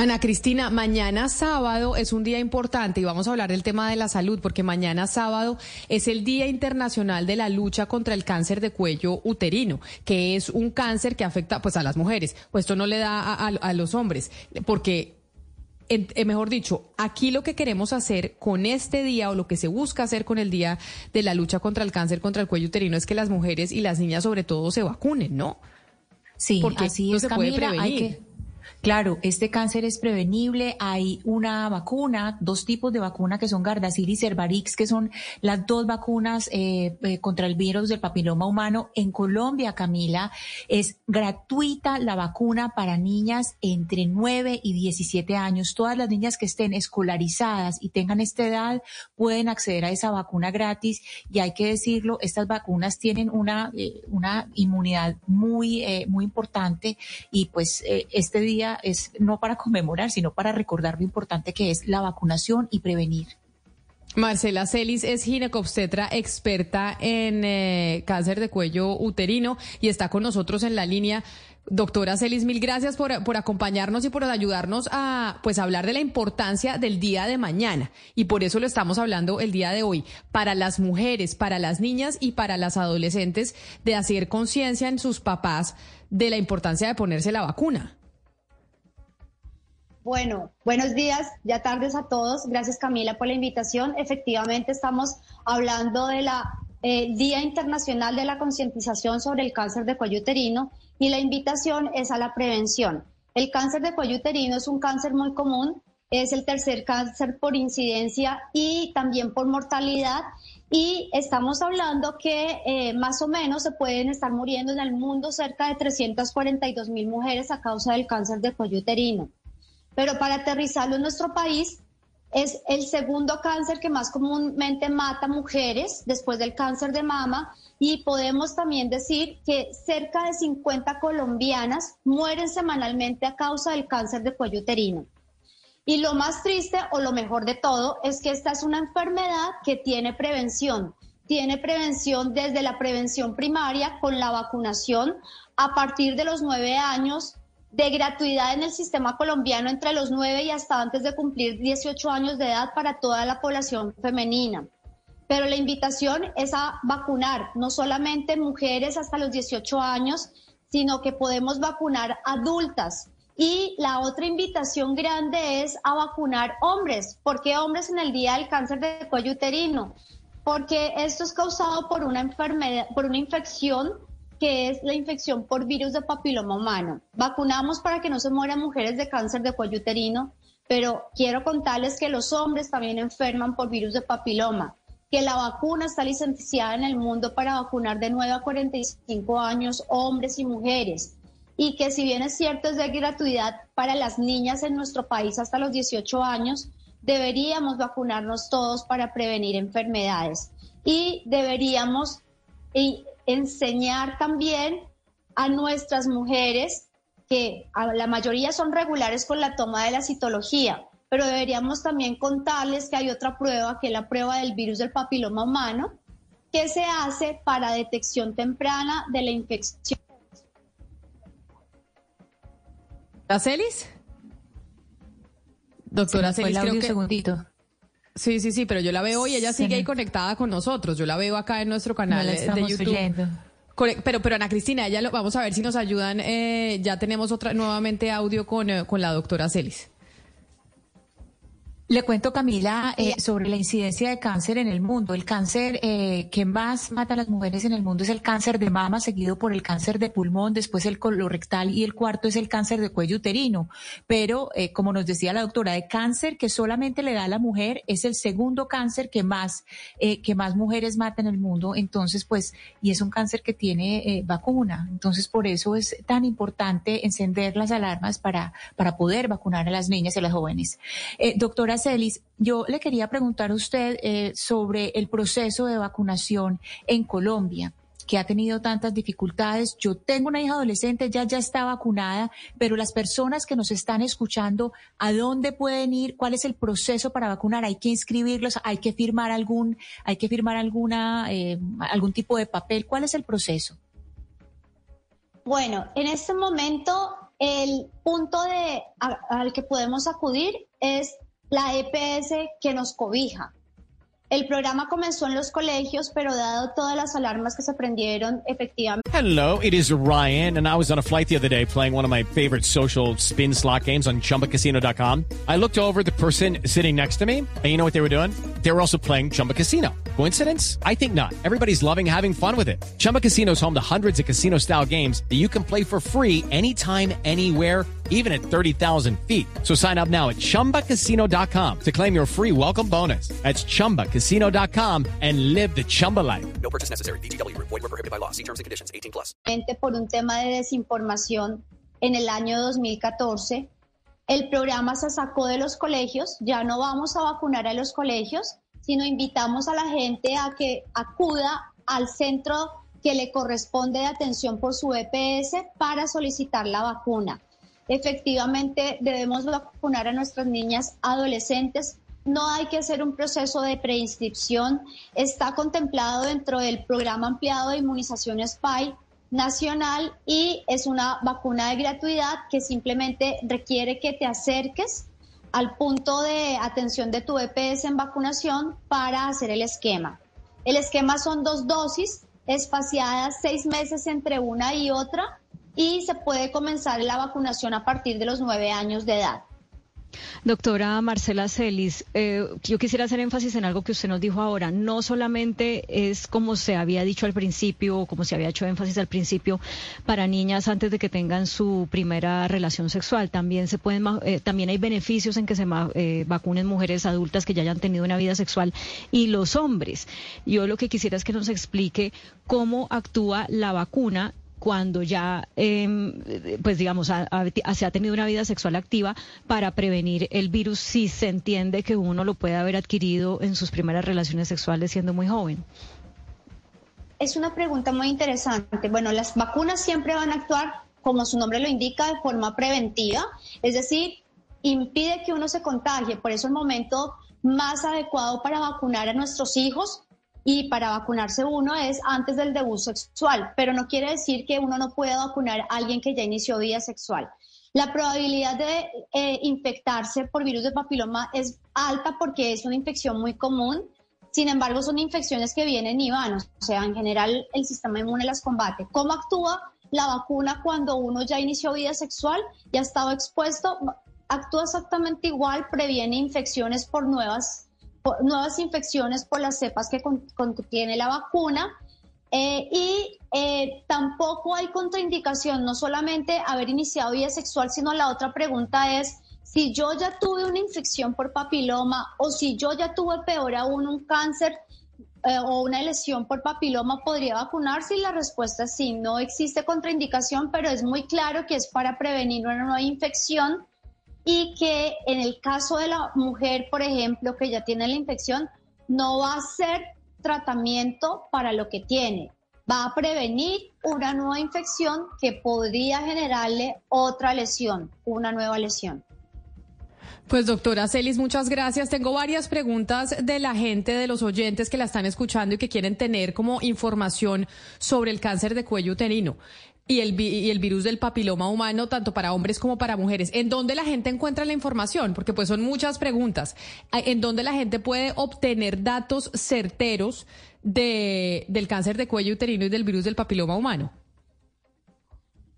Ana Cristina, mañana sábado es un día importante y vamos a hablar del tema de la salud porque mañana sábado es el Día Internacional de la Lucha contra el Cáncer de Cuello Uterino, que es un cáncer que afecta pues a las mujeres, pues esto no le da a, a- a los hombres, porque eh, mejor dicho, aquí lo que queremos hacer con este día o lo que se busca hacer con el día de la lucha contra el cáncer contra el cuello uterino es que las mujeres y las niñas sobre todo se vacunen, ¿no? Sí, Porque así no es, se puede. Hay prevenir. que, claro, este cáncer es prevenible. Hay una vacuna, dos tipos de vacuna que son Gardasil y Cervarix, que son las dos vacunas eh, eh, contra el virus del papiloma humano. En Colombia, Camila, es gratuita la vacuna para niñas entre 9 y 17 años. Todas las niñas que estén escolarizadas y tengan esta edad pueden acceder a esa vacuna gratis. Y hay que decirlo, estas vacunas tienen una, eh, una inmunidad muy, eh, muy importante y pues este día es no para conmemorar, sino para recordar lo importante que es la vacunación y prevenir. Marcela Celis es ginecobstetra experta en eh, cáncer de cuello uterino y está con nosotros en la línea. Doctora Celis, mil gracias por, por acompañarnos y por ayudarnos a pues hablar de la importancia del día de mañana. Y por eso lo estamos hablando el día de hoy, para las mujeres, para las niñas y para las adolescentes, de hacer conciencia en sus papás de la importancia de ponerse la vacuna. Bueno, buenos días, ya tardes a todos. Gracias Camila por la invitación. Efectivamente estamos hablando de la eh, Día Internacional de la Concientización sobre el Cáncer de Cuello Uterino y la invitación es a la prevención. El cáncer de cuello uterino es un cáncer muy común, es el tercer cáncer por incidencia y también por mortalidad y estamos hablando que eh, más o menos se pueden estar muriendo en el mundo cerca de 342 mil mujeres a causa del cáncer de cuello uterino pero para aterrizarlo en nuestro país es el segundo cáncer que más comúnmente mata mujeres después del cáncer de mama y podemos también decir que cerca de 50 colombianas mueren semanalmente a causa del cáncer de cuello uterino. Y lo más triste o lo mejor de todo es que esta es una enfermedad que tiene prevención. Tiene prevención desde la prevención primaria con la vacunación a partir de los nueve años de gratuidad en el sistema colombiano entre los 9 y hasta antes de cumplir 18 años de edad para toda la población femenina. Pero la invitación es a vacunar no solamente mujeres hasta los 18 años, sino que podemos vacunar adultas. Y la otra invitación grande es a vacunar hombres. ¿Por qué hombres en el día del cáncer de cuello uterino? Porque esto es causado por una enfermedad, por una infección que es la infección por virus de papiloma humano. Vacunamos para que no se mueran mujeres de cáncer de cuello uterino, pero quiero contarles que los hombres también enferman por virus de papiloma, que la vacuna está licenciada en el mundo para vacunar de 9 a 45 años hombres y mujeres, y que si bien es cierto es de gratuidad para las niñas en nuestro país hasta los 18 años, deberíamos vacunarnos todos para prevenir enfermedades y deberíamos y enseñar también a nuestras mujeres que a la mayoría son regulares con la toma de la citología, pero deberíamos también contarles que hay otra prueba, que es la prueba del virus del papiloma humano, que se hace para detección temprana de la infección. ¿La Celis? Doctora Celis, creo un que... segundito. Sí, sí, sí, pero yo la veo y ella sigue ahí conectada con nosotros. Yo la veo acá en nuestro No canal eh, de YouTube. oyendo. Pero, pero Ana Cristina, ella lo, vamos a ver si nos ayudan. eh, ya tenemos otra nuevamente audio con, eh, con la doctora Celis. Le cuento, Camila, eh, sobre la incidencia de cáncer en el mundo. El cáncer eh, que más mata a las mujeres en el mundo es el cáncer de mama, seguido por el cáncer de pulmón, después el colorectal y el cuarto es el cáncer de cuello uterino. Pero, eh, como nos decía la doctora, de cáncer que solamente le da a la mujer es el segundo cáncer que más, que más mujeres mata en el mundo. Entonces, pues, y es un cáncer que tiene vacuna. Entonces, por eso es tan importante encender las alarmas para, para poder vacunar a las niñas y a las jóvenes. doctora Celis, yo le quería preguntar a usted eh, sobre el proceso de vacunación en Colombia que ha tenido tantas dificultades. Yo tengo una hija adolescente, ya ya está vacunada, pero las personas que nos están escuchando, ¿a dónde pueden ir? ¿Cuál es el proceso para vacunar? ¿Hay que inscribirlos? ¿Hay que firmar algún, hay que firmar alguna, eh, algún tipo de papel? ¿Cuál es el proceso? Bueno, en este momento el punto de, al que podemos acudir es la EPS que nos cobija. El programa comenzó en los colegios, pero dado todas las alarmas que se prendieron, efectivamente. Hello, it is Ryan, and I was on a flight the other day playing one of my favorite social spin slot games on chumbacasino.com. I looked over the person sitting next to me, and you know what they were doing? They were also playing Chumba Casino. Coincidence? I think not. Everybody's loving having fun with it. Chumba Casino is home to hundreds of casino style games that you can play for free anytime, anywhere even at 30,000 feet. So sign up now at ChumbaCasino.com to claim your free welcome bonus. That's ChumbaCasino.com and live the Chumba life. No purchase necessary. BGW. Void were prohibited by law. See terms and conditions. 18 plus. Por un tema de desinformación en el año 2014, el programa se sacó de los colegios. Ya no vamos a vacunar a los colegios, sino invitamos a la gente a que acuda al centro que le corresponde de atención por su EPS para solicitar la vacuna. Efectivamente, debemos vacunar a nuestras niñas adolescentes. No hay que hacer un proceso de preinscripción. Está contemplado dentro del programa ampliado de inmunización SPY nacional y es una vacuna de gratuidad que simplemente requiere que te acerques al punto de atención de tu EPS en vacunación para hacer el esquema. El esquema son dos dosis espaciadas seis meses entre una y otra y se puede comenzar la vacunación a partir de los nueve años de edad. Doctora Marcela Celis, eh, yo quisiera hacer énfasis en algo que usted nos dijo ahora. No solamente es como se había dicho al principio, o como se había hecho énfasis al principio, para niñas antes de que tengan su primera relación sexual. También se pueden, eh, también hay beneficios en que se eh, vacunen mujeres adultas que ya hayan tenido una vida sexual y los hombres. Yo lo que quisiera es que nos explique cómo actúa la vacuna cuando ya, em, pues digamos, se ha tenido una vida sexual activa para prevenir el virus si se entiende que uno lo puede haber adquirido en sus primeras relaciones sexuales siendo muy joven? Es una pregunta muy interesante. Bueno, las vacunas siempre van a actuar, como su nombre lo indica, de forma preventiva, es decir, impide que uno se contagie. Por eso el momento más adecuado para vacunar a nuestros hijos y para vacunarse uno es antes del debut sexual, pero no quiere decir que uno no pueda vacunar a alguien que ya inició vida sexual. La probabilidad de eh, infectarse por virus de papiloma es alta porque es una infección muy común. Sin embargo, son infecciones que vienen y van, o sea, en general el sistema inmune las combate. ¿Cómo actúa la vacuna cuando uno ya inició vida sexual y ha estado expuesto? Actúa exactamente igual, previene infecciones por nuevas nuevas infecciones por las cepas que contiene la vacuna. Eh, y eh, tampoco hay contraindicación, no solamente haber iniciado vida sexual, sino la otra pregunta es, si yo ya tuve una infección por papiloma o si yo ya tuve peor aún un cáncer eh, o una lesión por papiloma, ¿podría vacunarse? Y la respuesta es sí, no existe contraindicación, pero es muy claro que es para prevenir una nueva infección y que en el caso de la mujer, por ejemplo, que ya tiene la infección, no va a ser tratamiento para lo que tiene, va a prevenir una nueva infección que podría generarle otra lesión, una nueva lesión. Pues doctora Celis, muchas gracias. Tengo varias preguntas de la gente, de los oyentes que la están escuchando y que quieren tener como información sobre el cáncer de cuello uterino y el, y el virus del papiloma humano, tanto para hombres como para mujeres. ¿En dónde la gente encuentra la información? Porque pues son muchas preguntas. ¿En dónde la gente puede obtener datos certeros de, del cáncer de cuello uterino y del virus del papiloma humano?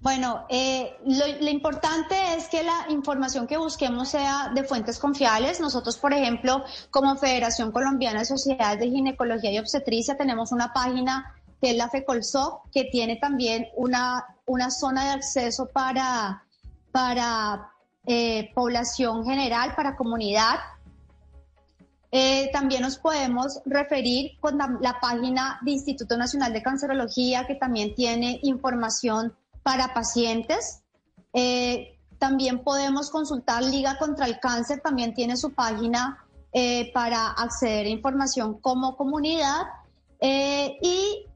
Bueno, eh, lo, importante es que la información que busquemos sea de fuentes confiables. Nosotros, por ejemplo, como Federación Colombiana de Sociedades de Ginecología y Obstetricia, tenemos una página que es la FECOLSOC, que tiene también una, una zona de acceso para, para eh, población general, para comunidad. Eh, también nos podemos referir con la página de Instituto Nacional de Cancerología, que también tiene información para pacientes. Eh, también podemos consultar Liga contra el Cáncer, también tiene su página para acceder a información como comunidad. Y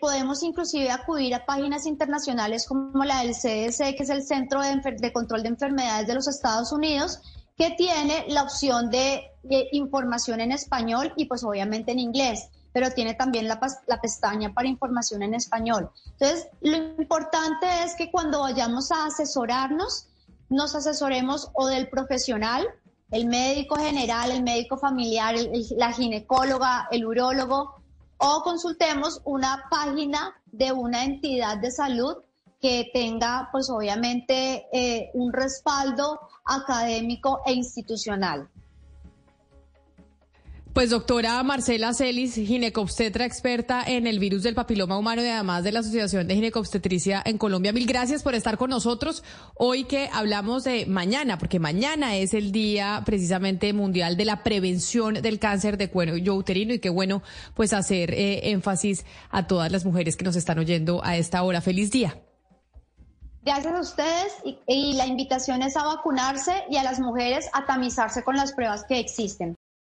podemos inclusive acudir a páginas internacionales como la del CDC, que es el Centro de, Control de Enfermedades de los Estados Unidos, que tiene la opción de información en español y pues obviamente en inglés pero tiene también la, pestaña para información en español. Entonces, lo importante es que cuando vayamos a asesorarnos, nos asesoremos o del profesional, el médico general, el médico familiar, la ginecóloga, el urólogo, o consultemos una página de una entidad de salud que tenga, pues obviamente, eh, un respaldo académico e institucional. Pues doctora Marcela Celis, ginecobstetra experta en el virus del papiloma humano y además de la Asociación de Ginecobstetricia en Colombia, mil gracias por estar con nosotros hoy que hablamos de mañana, porque mañana es el día precisamente mundial de la prevención del cáncer de cuello uterino y qué bueno pues hacer eh, énfasis a todas las mujeres que nos están oyendo a esta hora. Feliz día. Gracias a ustedes y la invitación es a vacunarse y a las mujeres a tamizarse con las pruebas que existen.